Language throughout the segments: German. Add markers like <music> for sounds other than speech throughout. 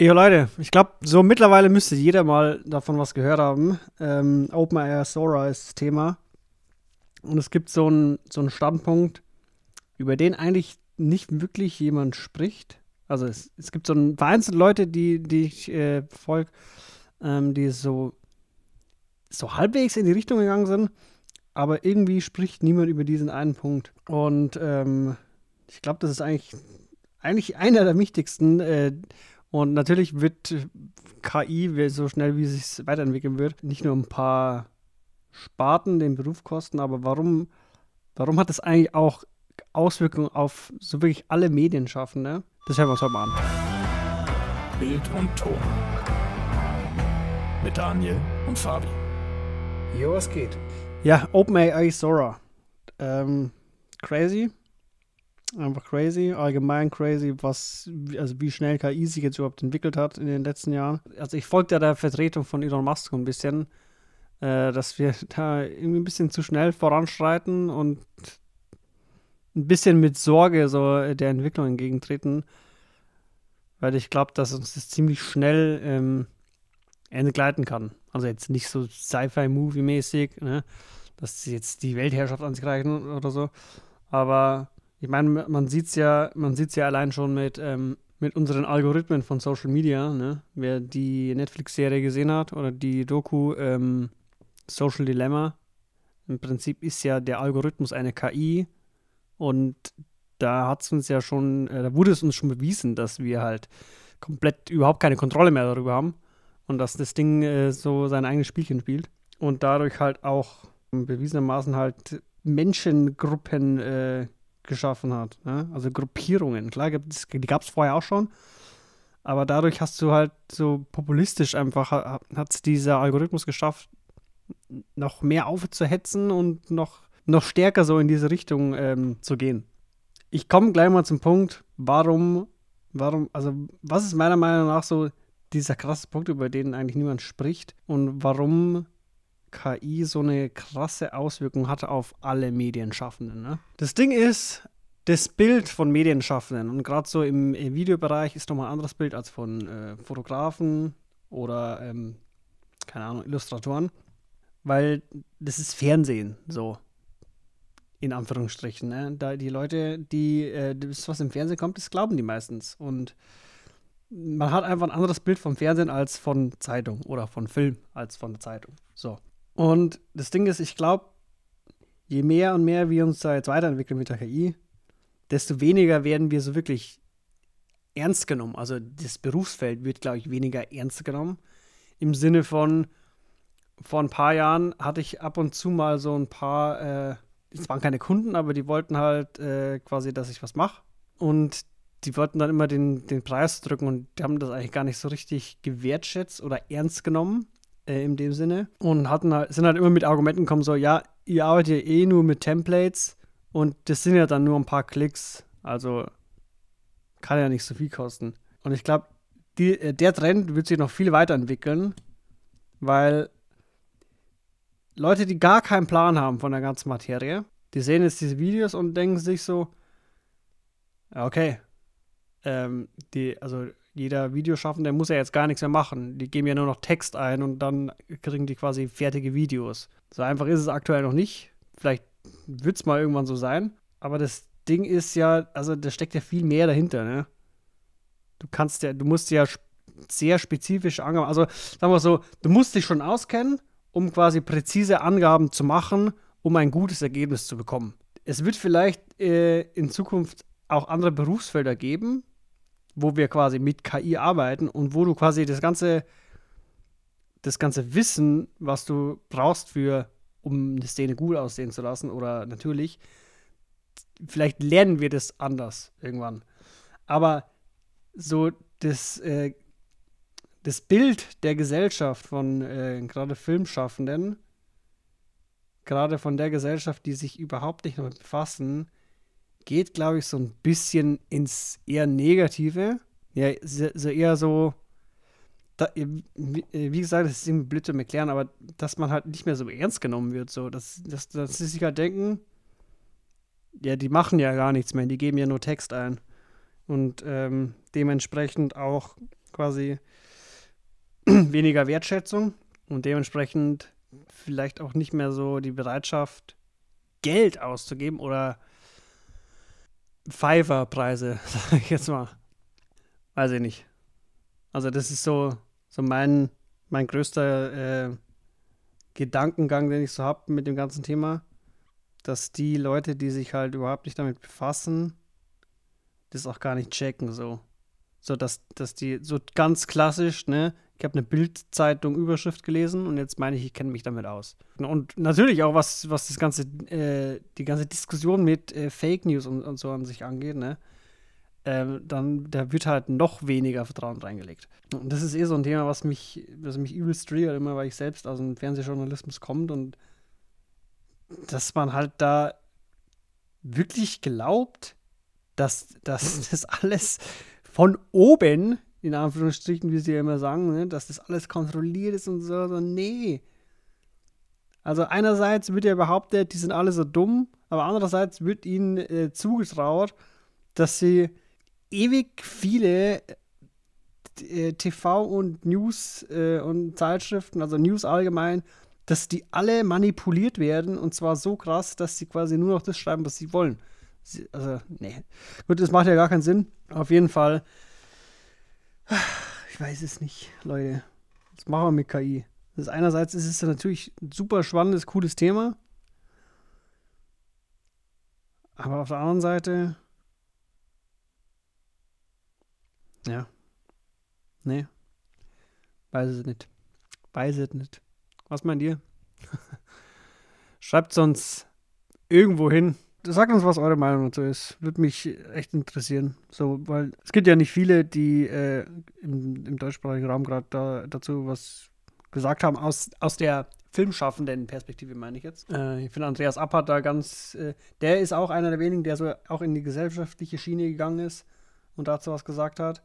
Ja, Leute, ich glaube, so mittlerweile müsste jeder mal davon was gehört haben. Ähm, OpenAI Sora ist das Thema. Und es gibt so einen so Standpunkt, über den eigentlich nicht wirklich jemand spricht. Also es, es gibt so ein vereinzelte Leute, die, die ich äh, folge, ähm, die so, so halbwegs in die Richtung gegangen sind, aber irgendwie spricht niemand über diesen einen Punkt. Und ähm, ich glaube, das ist eigentlich, eigentlich einer der wichtigsten. Äh, und natürlich wird KI, so schnell wie es sich weiterentwickeln wird, nicht nur ein paar Sparten den Beruf kosten, aber warum, warum hat das eigentlich auch Auswirkungen auf so wirklich alle Medienschaffende? Das hören wir uns heute mal an. Bild und Ton. Mit Daniel und Fabi. Jo, was geht? Ja, OpenAI Sora. Ähm, crazy. Einfach crazy, allgemein crazy, was, also wie schnell KI sich jetzt überhaupt entwickelt hat in den letzten Jahren. Also ich folge der Vertretung von Elon Musk ein bisschen, äh, dass wir <laughs> da irgendwie ein bisschen zu schnell voranschreiten und ein bisschen mit Sorge so der Entwicklung entgegentreten, weil ich glaube, dass uns das ziemlich schnell ähm, entgleiten kann. Also jetzt nicht so Sci-Fi-Movie-mäßig, ne? dass sie jetzt die Weltherrschaft an sich reichen oder so, aber ich meine, man sieht es ja, man sieht's ja allein schon mit, ähm, mit unseren Algorithmen von Social Media, ne? Wer die Netflix-Serie gesehen hat oder die Doku ähm, Social Dilemma, im Prinzip ist ja der Algorithmus eine KI und da hat es uns ja schon, äh, da wurde es uns schon bewiesen, dass wir halt komplett überhaupt keine Kontrolle mehr darüber haben und dass das Ding äh, so sein eigenes Spielchen spielt und dadurch halt auch bewiesenermaßen halt Menschengruppen äh, geschaffen hat. Ne? Also Gruppierungen. Klar, die gab es vorher auch schon. Aber dadurch hast du halt so populistisch einfach, hat es dieser Algorithmus geschafft, noch mehr aufzuhetzen und noch, noch stärker so in diese Richtung ähm, zu gehen. Ich komme gleich mal zum Punkt, warum, warum, also was ist meiner Meinung nach so dieser krasse Punkt, über den eigentlich niemand spricht und warum KI so eine krasse Auswirkung hatte auf alle Medienschaffenden. Ne? Das Ding ist, das Bild von Medienschaffenden und gerade so im, im, Videobereich ist nochmal ein anderes Bild als von äh, Fotografen oder, ähm, keine Ahnung, Illustratoren, weil das ist Fernsehen, so. In Anführungsstrichen. Ne? Da die Leute, die äh, das, was im Fernsehen kommt, das glauben die meistens. Und man hat einfach ein anderes Bild vom Fernsehen als von Zeitung oder von Film als von der Zeitung. So. Und das Ding ist, ich glaube, je mehr und mehr wir uns da jetzt weiterentwickeln mit der KI, desto weniger werden wir so wirklich ernst genommen. Also das Berufsfeld wird, glaube ich, weniger ernst genommen. Im Sinne von, vor ein paar Jahren hatte ich ab und zu mal so ein paar, äh, es waren keine Kunden, aber die wollten halt äh, quasi, dass ich was mache. Und die wollten dann immer den, den Preis drücken und die haben das eigentlich gar nicht so richtig gewertschätzt oder ernst genommen äh, in dem Sinne. Und hatten halt, sind halt immer mit Argumenten gekommen, so, ja, ihr arbeitet ja eh nur mit Templates und das sind ja dann nur ein paar Klicks. Also kann ja nicht so viel kosten. Und ich glaube, äh, der Trend wird sich noch viel weiterentwickeln, weil Leute, die gar keinen Plan haben von der ganzen Materie, die sehen jetzt diese Videos und denken sich so, okay, ähm, die, also jeder Videoschaffende muss ja jetzt gar nichts mehr machen. Die geben ja nur noch Text ein und dann kriegen die quasi fertige Videos. So einfach ist es aktuell noch nicht. Vielleicht wird es mal irgendwann so sein. Aber das Ding ist ja, also da steckt ja viel mehr dahinter, ne? Du kannst ja, du musst ja sehr spezifische Angaben, also sagen wir so, du musst dich schon auskennen, um quasi präzise Angaben zu machen, um ein gutes Ergebnis zu bekommen. Es wird vielleicht äh, in Zukunft auch andere Berufsfelder geben, wo wir quasi mit KI arbeiten und wo du quasi das ganze, das ganze Wissen, was du brauchst für, um eine Szene gut aussehen zu lassen, oder natürlich, vielleicht lernen wir das anders irgendwann. Aber so das, äh, das Bild der Gesellschaft von äh, gerade Filmschaffenden, gerade von der Gesellschaft, die sich überhaupt nicht damit befassen, geht, glaube ich, so ein bisschen ins eher Negative. Ja, so eher so, da, wie gesagt, das ist irgendwie blöd zu erklären, aber dass man halt nicht mehr so ernst genommen wird, so, dass, dass, dass sie sich halt denken, ja, die machen ja gar nichts mehr, die geben ja nur Text ein. Und ähm, dementsprechend auch quasi <clears throat> weniger Wertschätzung und dementsprechend vielleicht auch nicht mehr so die Bereitschaft, Geld auszugeben oder Fiverr-Preise, <laughs> sage ich jetzt mal. Weiß ich nicht. Also das ist so, so mein, mein größter äh, Gedankengang, den ich so habe mit dem ganzen Thema, dass die Leute, die sich halt überhaupt nicht damit befassen, das auch gar nicht checken so. So, dass, dass die so ganz klassisch, ne, ich habe eine Bildzeitung Überschrift gelesen und jetzt meine ich, ich kenne mich damit aus. Und natürlich auch, was, was das ganze, äh, die ganze Diskussion mit äh, Fake News und, und, so an sich angeht, ne? Ähm, dann, da wird halt noch weniger Vertrauen reingelegt. Und das ist eh so ein Thema, was mich, was mich übelst triggert, immer weil ich selbst aus dem Fernsehjournalismus kommt und dass man halt da wirklich glaubt, dass, dass <laughs> das alles von oben in Anführungsstrichen, wie sie ja immer sagen, ne, dass das alles kontrolliert ist und so, so, nee. Also einerseits wird ja behauptet, die sind alle so dumm, aber andererseits wird ihnen äh, zugetraut, dass sie ewig viele äh, TV und News äh, und Zeitschriften, also News allgemein, dass die alle manipuliert werden und zwar so krass, dass sie quasi nur noch das schreiben, was sie wollen. Also, nee. Gut, das macht ja gar keinen Sinn. Auf jeden Fall ich weiß es nicht, Leute. Was machen wir mit KI? Das ist einerseits ist es natürlich ein super spannendes, cooles Thema. Aber auf der anderen Seite. Ja. Nee. Weiß es nicht. Weiß es nicht. Was meint ihr? <laughs> Schreibt uns irgendwo hin sagt uns, was eure Meinung dazu ist. Würde mich echt interessieren. So, weil es gibt ja nicht viele, die äh, im, im, deutschsprachigen Raum gerade da, dazu was gesagt haben, aus, aus der filmschaffenden Perspektive, meine ich jetzt. Äh, ich finde, Andreas Appert da ganz, äh, der ist auch einer der wenigen, der so auch in die gesellschaftliche Schiene gegangen ist und dazu was gesagt hat.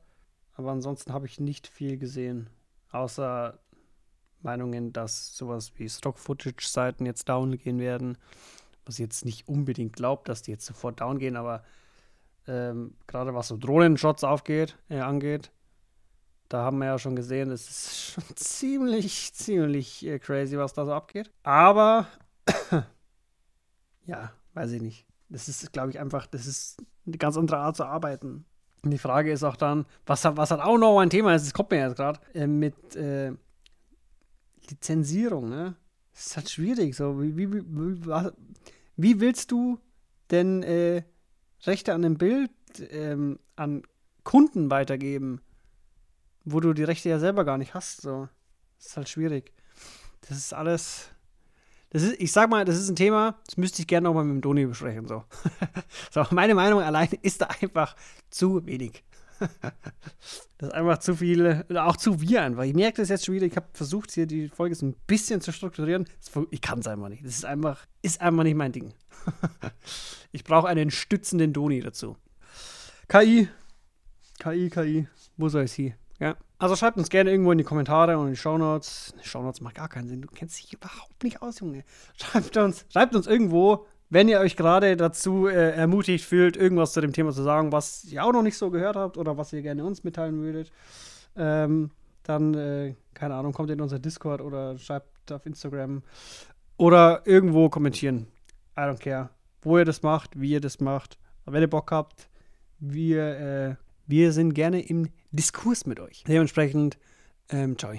Aber ansonsten habe ich nicht viel gesehen, außer Meinungen, dass sowas wie Stock-Footage-Seiten jetzt down gehen werden was ich jetzt nicht unbedingt glaubt, dass die jetzt sofort down gehen, aber ähm, gerade was so Drohnenshots aufgeht, äh, angeht, da haben wir ja schon gesehen, es ist <laughs> schon ziemlich, ziemlich äh, crazy, was da so abgeht. Aber <coughs> ja, weiß ich nicht. Das ist, glaube ich, einfach, das ist eine ganz andere Art zu arbeiten. Und die Frage ist auch dann, was, was halt auch noch ein Thema ist, das kommt mir jetzt gerade, äh, mit äh, Lizenzierung, ne? Das ist halt schwierig. So, wie, wie, wie, wie willst du denn äh, Rechte an einem Bild ähm, an Kunden weitergeben, wo du die Rechte ja selber gar nicht hast? So, das ist halt schwierig. Das ist alles. Das ist, ich sag mal, das ist ein Thema, das müsste ich gerne nochmal mit dem Doni besprechen. So. <laughs> so, meine Meinung allein <laughs> ist da einfach zu wenig. <laughs> das ist einfach zu viel, auch zu wir einfach. Ich merke das jetzt schon wieder. Ich habe versucht, hier die Folge so ein bisschen zu strukturieren. Ich kann es einfach nicht. Das ist einfach, ist einfach nicht mein Ding. <laughs> ich brauche einen stützenden Doni dazu. KI, KI, KI, wo soll es hier? Ja. Also schreibt uns gerne irgendwo in die Kommentare und in die Shownotes. Shownotes macht gar keinen Sinn. Du kennst dich überhaupt nicht aus, Junge. Schreibt uns, schreibt uns irgendwo, wenn ihr euch gerade dazu äh, ermutigt fühlt, irgendwas zu dem Thema zu sagen, was ihr auch noch nicht so gehört habt oder was ihr gerne uns mitteilen würdet, ähm, dann, äh, keine Ahnung, kommt in unser Discord oder schreibt auf Instagram oder irgendwo kommentieren. I don't care, wo ihr das macht, wie ihr das macht. Aber wenn ihr Bock habt, wir, äh, wir sind gerne im Diskurs mit euch. Dementsprechend, ähm, ciao.